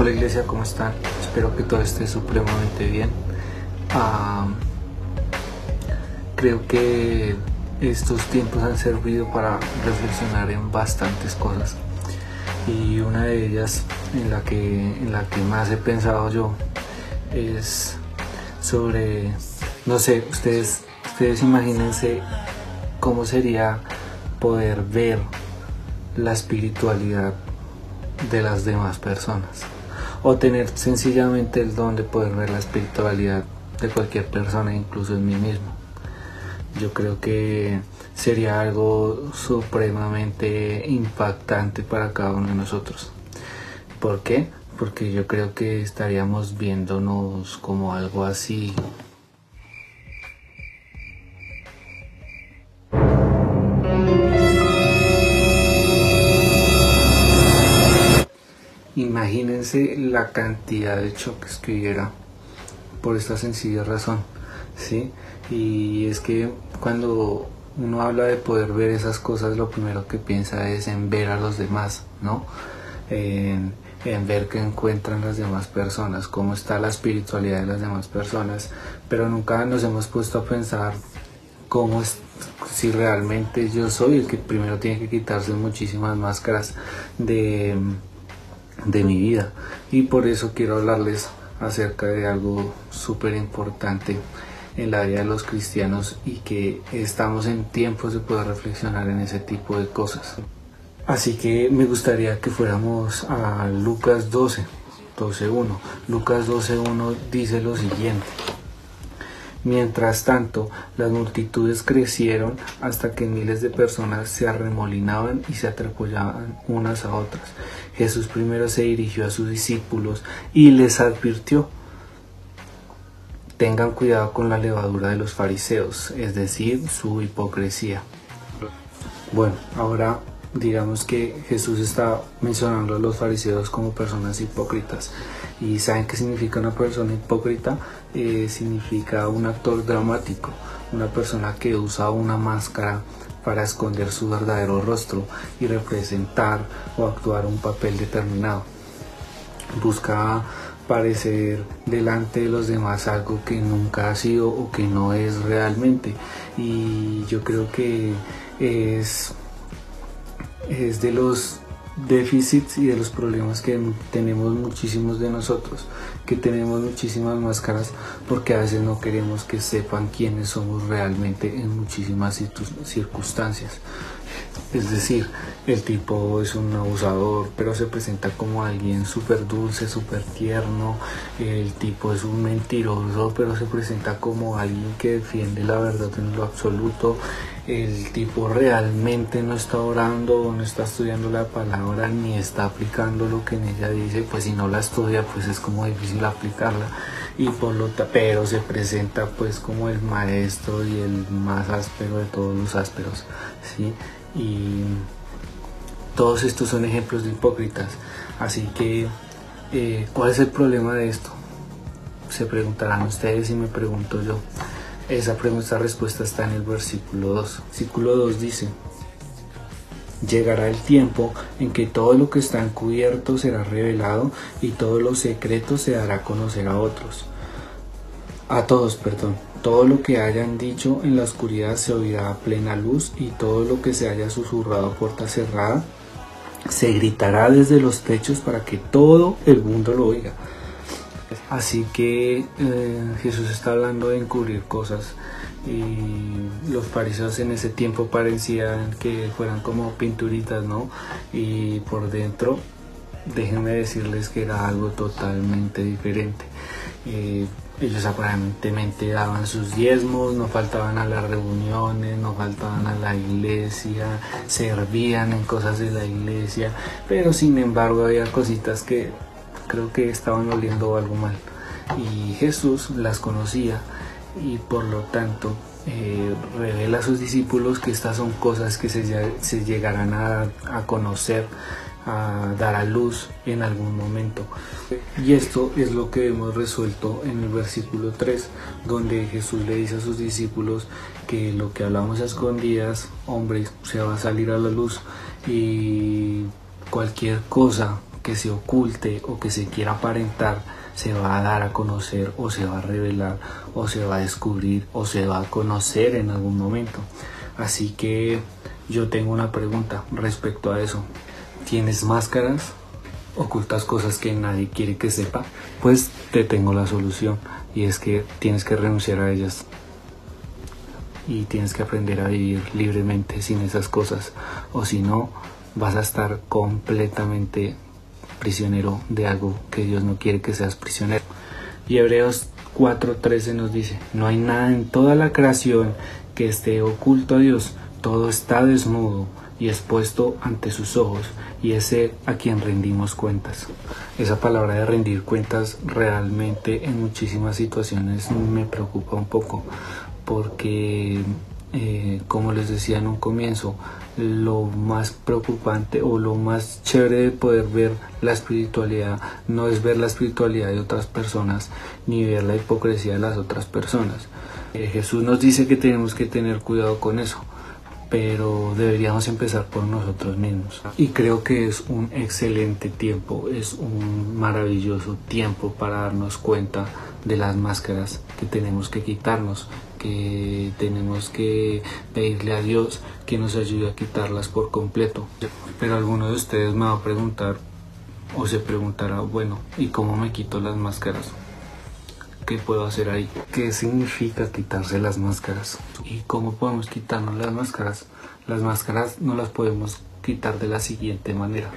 Hola iglesia, ¿cómo están? Espero que todo esté supremamente bien. Creo que estos tiempos han servido para reflexionar en bastantes cosas. Y una de ellas en la que, en la que más he pensado yo es sobre, no sé, ustedes, ustedes imagínense cómo sería poder ver la espiritualidad de las demás personas o tener sencillamente el don de poder ver la espiritualidad de cualquier persona, incluso en mí mismo. Yo creo que sería algo supremamente impactante para cada uno de nosotros. ¿Por qué? Porque yo creo que estaríamos viéndonos como algo así Imagínense la cantidad de choques que hubiera por esta sencilla razón, ¿sí? Y es que cuando uno habla de poder ver esas cosas, lo primero que piensa es en ver a los demás, ¿no? En, ver qué encuentran las demás personas, cómo está la espiritualidad de las demás personas, pero nunca nos hemos puesto a pensar cómo es, si realmente yo soy el que primero tiene que quitarse muchísimas máscaras de de mi vida y por eso quiero hablarles acerca de algo súper importante en la vida de los cristianos y que estamos en tiempos de poder reflexionar en ese tipo de cosas. Así que me gustaría que fuéramos a Lucas 12, 12.1. Lucas 12.1 dice lo siguiente. Mientras tanto, las multitudes crecieron hasta que miles de personas se arremolinaban y se atropellaban unas a otras. Jesús primero se dirigió a sus discípulos y les advirtió, tengan cuidado con la levadura de los fariseos, es decir, su hipocresía. Bueno, ahora digamos que Jesús está mencionando a los fariseos como personas hipócritas. ¿Y saben qué significa una persona hipócrita? Eh, significa un actor dramático, una persona que usa una máscara para esconder su verdadero rostro y representar o actuar un papel determinado. Busca parecer delante de los demás algo que nunca ha sido o que no es realmente. Y yo creo que es es de los déficits y de los problemas que tenemos muchísimos de nosotros, que tenemos muchísimas máscaras porque a veces no queremos que sepan quiénes somos realmente en muchísimas circunstancias. Es decir, el tipo es un abusador, pero se presenta como alguien súper dulce, súper tierno. El tipo es un mentiroso, pero se presenta como alguien que defiende la verdad en lo absoluto el tipo realmente no está orando, no está estudiando la palabra, ni está aplicando lo que en ella dice, pues si no la estudia, pues es como difícil aplicarla. Y por lo pero se presenta pues como el maestro y el más áspero de todos los ásperos, ¿sí? Y todos estos son ejemplos de hipócritas. Así que, eh, ¿cuál es el problema de esto? Se preguntarán ustedes y me pregunto yo. Esa pregunta respuesta está en el versículo 2. Versículo 2 dice, Llegará el tiempo en que todo lo que está encubierto será revelado y todo lo secreto se dará a conocer a otros. A todos, perdón. Todo lo que hayan dicho en la oscuridad se oirá a plena luz y todo lo que se haya susurrado a puerta cerrada se gritará desde los techos para que todo el mundo lo oiga. Así que eh, Jesús está hablando de encubrir cosas y los fariseos en ese tiempo parecían que fueran como pinturitas, ¿no? Y por dentro, déjenme decirles que era algo totalmente diferente. Eh, ellos aparentemente daban sus diezmos, no faltaban a las reuniones, no faltaban a la iglesia, servían en cosas de la iglesia, pero sin embargo había cositas que creo que estaban oliendo algo mal. Y Jesús las conocía y por lo tanto eh, revela a sus discípulos que estas son cosas que se, se llegarán a, a conocer, a dar a luz en algún momento. Y esto es lo que hemos resuelto en el versículo 3, donde Jesús le dice a sus discípulos que lo que hablamos a escondidas, hombre, se va a salir a la luz y cualquier cosa que se oculte o que se quiera aparentar se va a dar a conocer o se va a revelar o se va a descubrir o se va a conocer en algún momento. Así que yo tengo una pregunta respecto a eso. ¿Tienes máscaras? ¿Ocultas cosas que nadie quiere que sepa? Pues te tengo la solución y es que tienes que renunciar a ellas y tienes que aprender a vivir libremente sin esas cosas o si no vas a estar completamente prisionero de algo que Dios no quiere que seas prisionero. Y Hebreos 4:13 nos dice, no hay nada en toda la creación que esté oculto a Dios, todo está desnudo y expuesto ante sus ojos, y es Él a quien rendimos cuentas. Esa palabra de rendir cuentas realmente en muchísimas situaciones me preocupa un poco, porque eh, como les decía en un comienzo, lo más preocupante o lo más chévere de poder ver la espiritualidad no es ver la espiritualidad de otras personas ni ver la hipocresía de las otras personas. Eh, Jesús nos dice que tenemos que tener cuidado con eso, pero deberíamos empezar por nosotros mismos. Y creo que es un excelente tiempo, es un maravilloso tiempo para darnos cuenta de las máscaras que tenemos que quitarnos, que tenemos que pedirle a Dios que nos ayude a quitarlas por completo. Pero alguno de ustedes me va a preguntar o se preguntará, bueno, ¿y cómo me quito las máscaras? ¿Qué puedo hacer ahí? ¿Qué significa quitarse las máscaras? ¿Y cómo podemos quitarnos las máscaras? Las máscaras no las podemos quitar de la siguiente manera.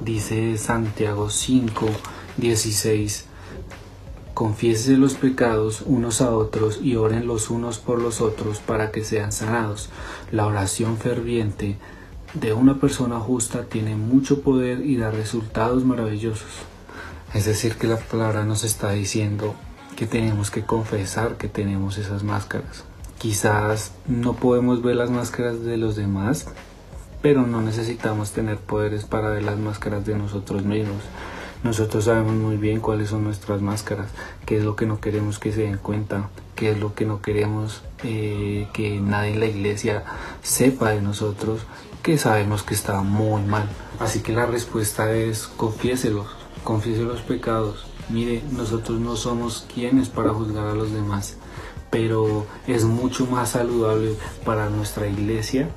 Dice Santiago 5, 16 Confiesen los pecados unos a otros y oren los unos por los otros para que sean sanados. La oración ferviente de una persona justa tiene mucho poder y da resultados maravillosos. Es decir, que la palabra nos está diciendo que tenemos que confesar que tenemos esas máscaras. Quizás no podemos ver las máscaras de los demás, pero no necesitamos tener poderes para ver las máscaras de nosotros mismos. Nosotros sabemos muy bien cuáles son nuestras máscaras, qué es lo que no queremos que se den cuenta, qué es lo que no queremos eh, que nadie en la iglesia sepa de nosotros, que sabemos que está muy mal. Así que la respuesta es confiéselos, confiese los pecados. Mire, nosotros no somos quienes para juzgar a los demás, pero es mucho más saludable para nuestra iglesia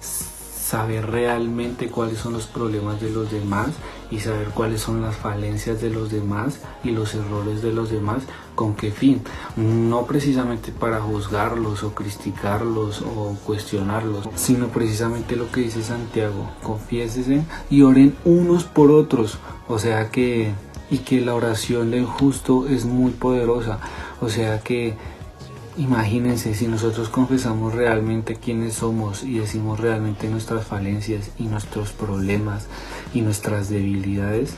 saber realmente cuáles son los problemas de los demás y saber cuáles son las falencias de los demás y los errores de los demás, con qué fin, no precisamente para juzgarlos o criticarlos o cuestionarlos, sino precisamente lo que dice Santiago, confiésese y oren unos por otros, o sea que y que la oración del justo es muy poderosa, o sea que Imagínense si nosotros confesamos realmente quiénes somos y decimos realmente nuestras falencias y nuestros problemas y nuestras debilidades,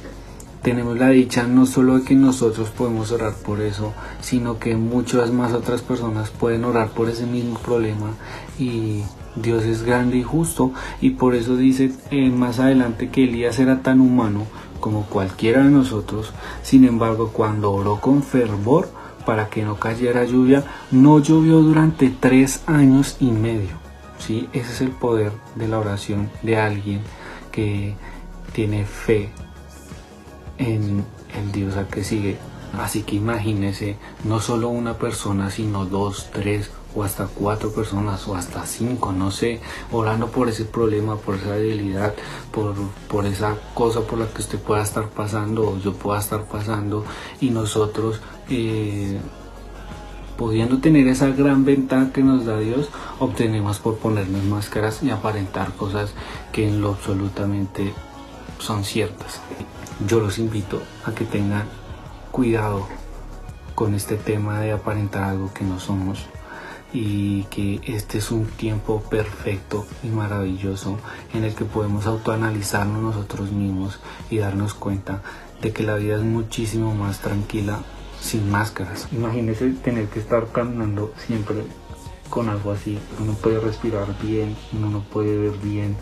tenemos la dicha no solo de que nosotros podemos orar por eso, sino que muchas más otras personas pueden orar por ese mismo problema y Dios es grande y justo y por eso dice eh, más adelante que Elías era tan humano como cualquiera de nosotros, sin embargo cuando oró con fervor, para que no cayera lluvia, no llovió durante tres años y medio. ¿sí? Ese es el poder de la oración de alguien que tiene fe en el Dios al que sigue. Así que imagínese, no solo una persona, sino dos, tres o hasta cuatro personas o hasta cinco, no sé, orando por ese problema, por esa debilidad, por, por esa cosa por la que usted pueda estar pasando o yo pueda estar pasando y nosotros eh, pudiendo tener esa gran ventaja que nos da Dios, obtenemos por ponernos máscaras y aparentar cosas que en lo absolutamente son ciertas. Yo los invito a que tengan cuidado con este tema de aparentar algo que no somos y que este es un tiempo perfecto y maravilloso en el que podemos autoanalizarnos nosotros mismos y darnos cuenta de que la vida es muchísimo más tranquila sin máscaras. Imagínese tener que estar caminando siempre con algo así. Uno puede respirar bien, uno no puede ver bien.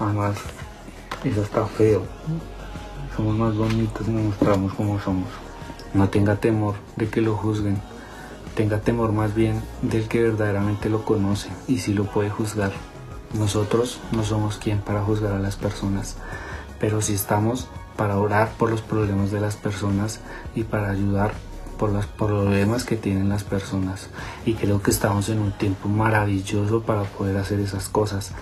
Además, eso está feo. Somos más bonitos y nos mostramos como somos. No tenga temor de que lo juzguen tenga temor más bien del que verdaderamente lo conoce y si lo puede juzgar. Nosotros no somos quien para juzgar a las personas, pero sí estamos para orar por los problemas de las personas y para ayudar por los problemas que tienen las personas. Y creo que estamos en un tiempo maravilloso para poder hacer esas cosas.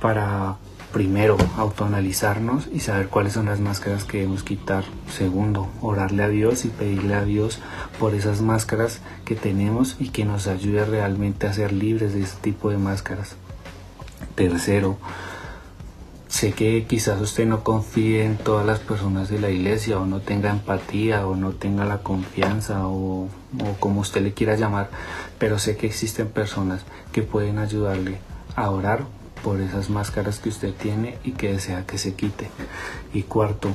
Para primero autoanalizarnos y saber cuáles son las máscaras que debemos quitar. Segundo, orarle a Dios y pedirle a Dios por esas máscaras que tenemos y que nos ayude realmente a ser libres de ese tipo de máscaras. Tercero, sé que quizás usted no confíe en todas las personas de la iglesia o no tenga empatía o no tenga la confianza o, o como usted le quiera llamar, pero sé que existen personas que pueden ayudarle a orar por esas máscaras que usted tiene y que desea que se quite. Y cuarto,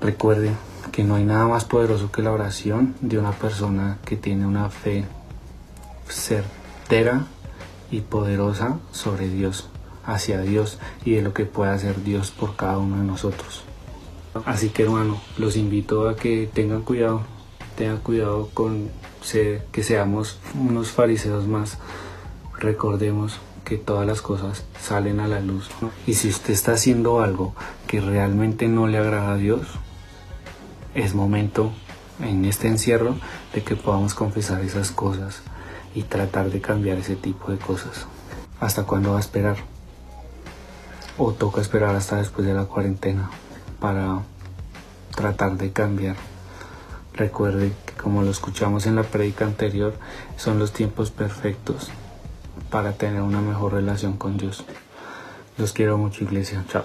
recuerde que no hay nada más poderoso que la oración de una persona que tiene una fe certera y poderosa sobre Dios, hacia Dios y de lo que puede hacer Dios por cada uno de nosotros. Así que hermano, los invito a que tengan cuidado, tengan cuidado con que seamos unos fariseos más. Recordemos que todas las cosas salen a la luz. Y si usted está haciendo algo que realmente no le agrada a Dios, es momento en este encierro de que podamos confesar esas cosas y tratar de cambiar ese tipo de cosas. ¿Hasta cuándo va a esperar? ¿O toca esperar hasta después de la cuarentena para tratar de cambiar? Recuerde que como lo escuchamos en la predica anterior, son los tiempos perfectos para tener una mejor relación con Dios. Los quiero mucho iglesia. Chao.